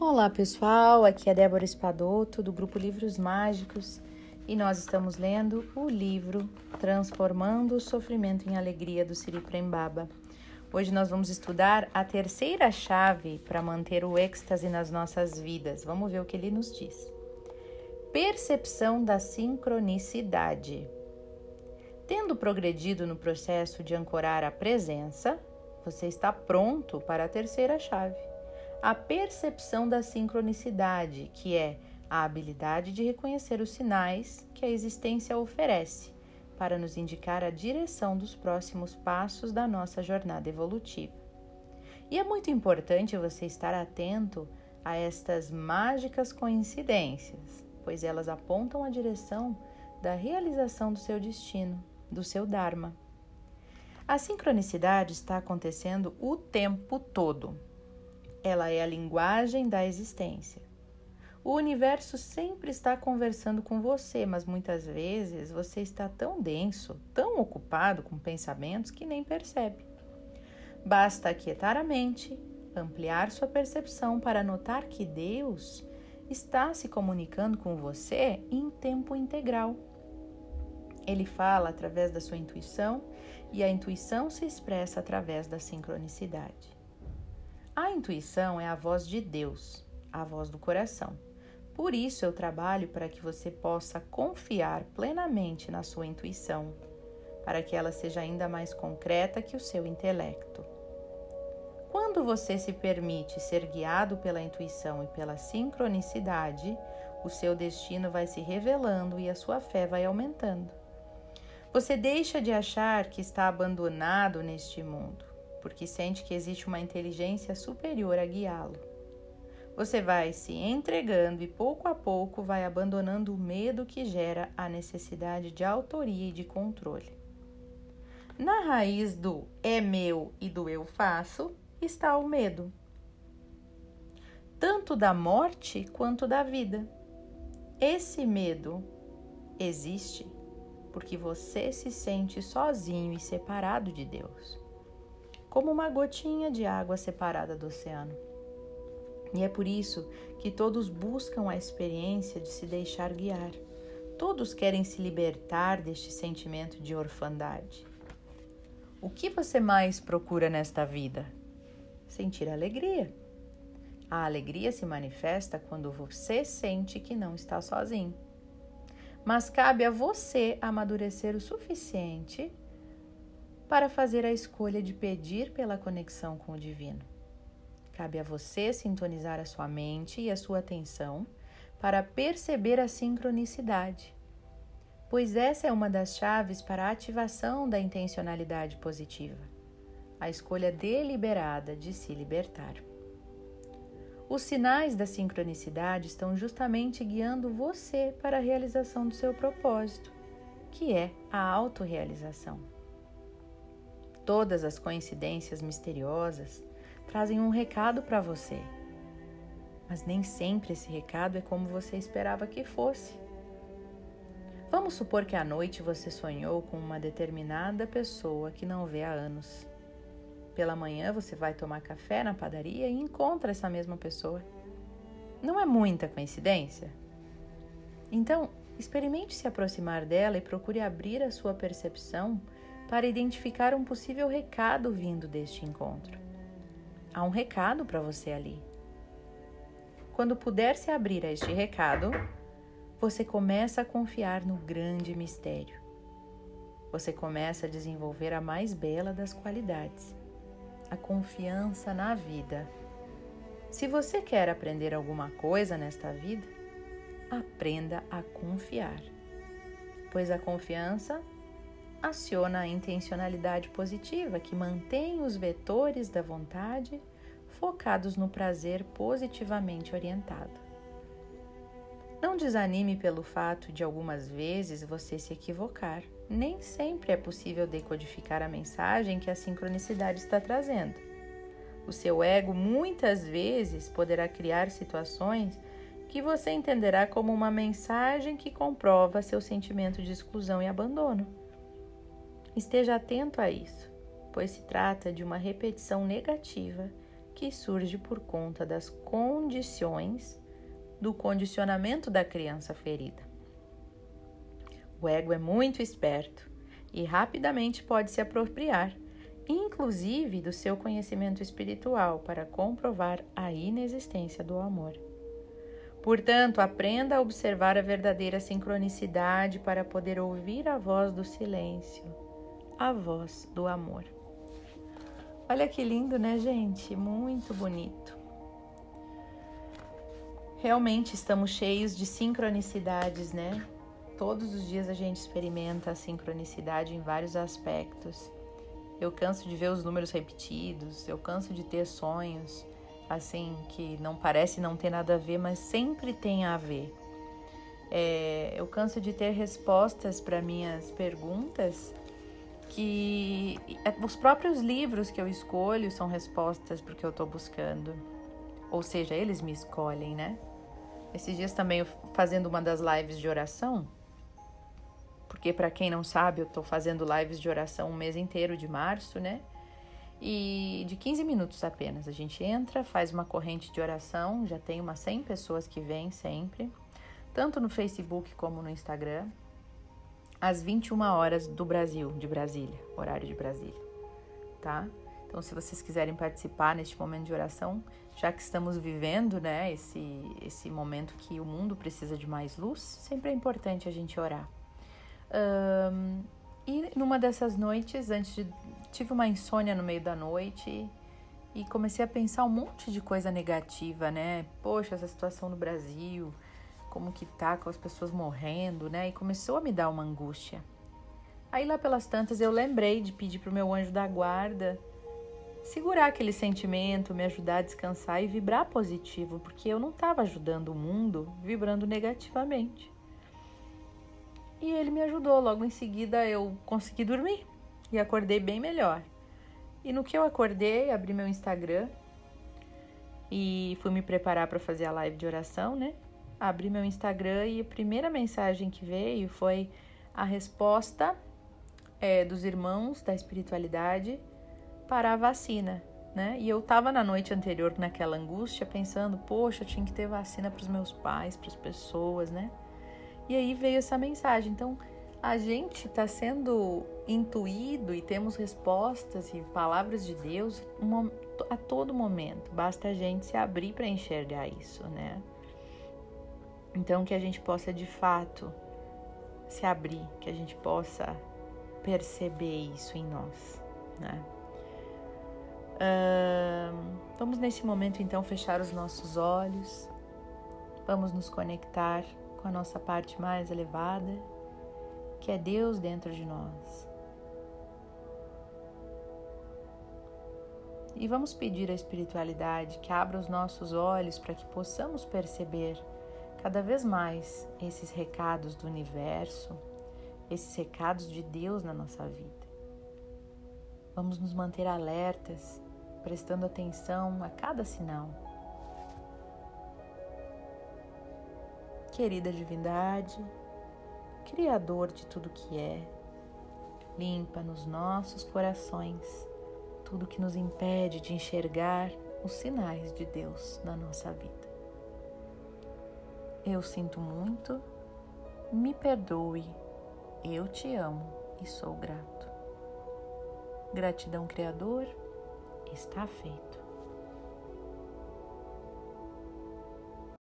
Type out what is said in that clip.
Olá pessoal, aqui é Débora Espadoto do grupo Livros Mágicos e nós estamos lendo o livro Transformando o Sofrimento em Alegria do Siri Prembaba. Hoje nós vamos estudar a terceira chave para manter o êxtase nas nossas vidas. Vamos ver o que ele nos diz. Percepção da sincronicidade. Tendo progredido no processo de ancorar a presença, você está pronto para a terceira chave a percepção da sincronicidade, que é a habilidade de reconhecer os sinais que a existência oferece para nos indicar a direção dos próximos passos da nossa jornada evolutiva. E é muito importante você estar atento a estas mágicas coincidências, pois elas apontam a direção da realização do seu destino, do seu Dharma. A sincronicidade está acontecendo o tempo todo ela é a linguagem da existência. O universo sempre está conversando com você, mas muitas vezes você está tão denso, tão ocupado com pensamentos que nem percebe. Basta aquietar a mente, ampliar sua percepção para notar que Deus está se comunicando com você em tempo integral. Ele fala através da sua intuição e a intuição se expressa através da sincronicidade. A intuição é a voz de Deus, a voz do coração. Por isso eu trabalho para que você possa confiar plenamente na sua intuição, para que ela seja ainda mais concreta que o seu intelecto. Quando você se permite ser guiado pela intuição e pela sincronicidade, o seu destino vai se revelando e a sua fé vai aumentando. Você deixa de achar que está abandonado neste mundo porque sente que existe uma inteligência superior a guiá-lo. Você vai se entregando e pouco a pouco vai abandonando o medo que gera a necessidade de autoria e de controle. Na raiz do é meu e do eu faço está o medo, tanto da morte quanto da vida. Esse medo existe porque você se sente sozinho e separado de Deus como uma gotinha de água separada do oceano. E é por isso que todos buscam a experiência de se deixar guiar. Todos querem se libertar deste sentimento de orfandade. O que você mais procura nesta vida? Sentir alegria. A alegria se manifesta quando você sente que não está sozinho. Mas cabe a você amadurecer o suficiente para fazer a escolha de pedir pela conexão com o divino. Cabe a você sintonizar a sua mente e a sua atenção para perceber a sincronicidade, pois essa é uma das chaves para a ativação da intencionalidade positiva, a escolha deliberada de se libertar. Os sinais da sincronicidade estão justamente guiando você para a realização do seu propósito, que é a autorrealização. Todas as coincidências misteriosas trazem um recado para você, mas nem sempre esse recado é como você esperava que fosse. Vamos supor que à noite você sonhou com uma determinada pessoa que não vê há anos. Pela manhã você vai tomar café na padaria e encontra essa mesma pessoa. Não é muita coincidência? Então, experimente se aproximar dela e procure abrir a sua percepção para identificar um possível recado vindo deste encontro. Há um recado para você ali. Quando puder se abrir a este recado, você começa a confiar no grande mistério. Você começa a desenvolver a mais bela das qualidades, a confiança na vida. Se você quer aprender alguma coisa nesta vida, aprenda a confiar, pois a confiança aciona a intencionalidade positiva que mantém os vetores da vontade focados no prazer positivamente orientado. Não desanime pelo fato de algumas vezes você se equivocar. Nem sempre é possível decodificar a mensagem que a sincronicidade está trazendo. O seu ego muitas vezes poderá criar situações que você entenderá como uma mensagem que comprova seu sentimento de exclusão e abandono. Esteja atento a isso, pois se trata de uma repetição negativa que surge por conta das condições do condicionamento da criança ferida. O ego é muito esperto e rapidamente pode se apropriar, inclusive do seu conhecimento espiritual, para comprovar a inexistência do amor. Portanto, aprenda a observar a verdadeira sincronicidade para poder ouvir a voz do silêncio, a voz do amor. Olha que lindo, né, gente? Muito bonito. Realmente estamos cheios de sincronicidades, né? Todos os dias a gente experimenta a sincronicidade em vários aspectos. Eu canso de ver os números repetidos, eu canso de ter sonhos assim que não parece não ter nada a ver, mas sempre tem a ver. É, eu canso de ter respostas para minhas perguntas que é, os próprios livros que eu escolho são respostas porque eu estou buscando. Ou seja, eles me escolhem, né? Esses dias também fazendo uma das lives de oração, porque para quem não sabe, eu estou fazendo lives de oração um mês inteiro de março, né? E de 15 minutos apenas. A gente entra, faz uma corrente de oração, já tem umas 100 pessoas que vêm sempre, tanto no Facebook como no Instagram às 21 horas do Brasil, de Brasília, horário de Brasília, tá? Então, se vocês quiserem participar neste momento de oração, já que estamos vivendo, né, esse, esse momento que o mundo precisa de mais luz, sempre é importante a gente orar. Um, e numa dessas noites, antes de. tive uma insônia no meio da noite e comecei a pensar um monte de coisa negativa, né? Poxa, essa situação no Brasil, como que tá com as pessoas morrendo, né? E começou a me dar uma angústia. Aí lá pelas tantas eu lembrei de pedir pro meu anjo da guarda segurar aquele sentimento, me ajudar a descansar e vibrar positivo, porque eu não estava ajudando o mundo vibrando negativamente. E ele me ajudou. Logo em seguida eu consegui dormir e acordei bem melhor. E no que eu acordei, abri meu Instagram e fui me preparar para fazer a live de oração, né? Abri meu Instagram e a primeira mensagem que veio foi a resposta é, dos irmãos da espiritualidade para a vacina, né? E eu tava na noite anterior naquela angústia pensando, poxa, tinha que ter vacina para os meus pais, para as pessoas, né? E aí veio essa mensagem. Então, a gente está sendo intuído e temos respostas e palavras de Deus a todo momento. Basta a gente se abrir para enxergar isso, né? Então, que a gente possa de fato se abrir, que a gente possa perceber isso em nós, né? Uh, vamos nesse momento então fechar os nossos olhos, vamos nos conectar com a nossa parte mais elevada, que é Deus dentro de nós. E vamos pedir à espiritualidade que abra os nossos olhos para que possamos perceber cada vez mais esses recados do universo, esses recados de Deus na nossa vida. Vamos nos manter alertas, prestando atenção a cada sinal. Querida divindade, Criador de tudo que é, limpa nos nossos corações tudo que nos impede de enxergar os sinais de Deus na nossa vida. Eu sinto muito, me perdoe, eu te amo e sou grato. Gratidão, Criador, está feito.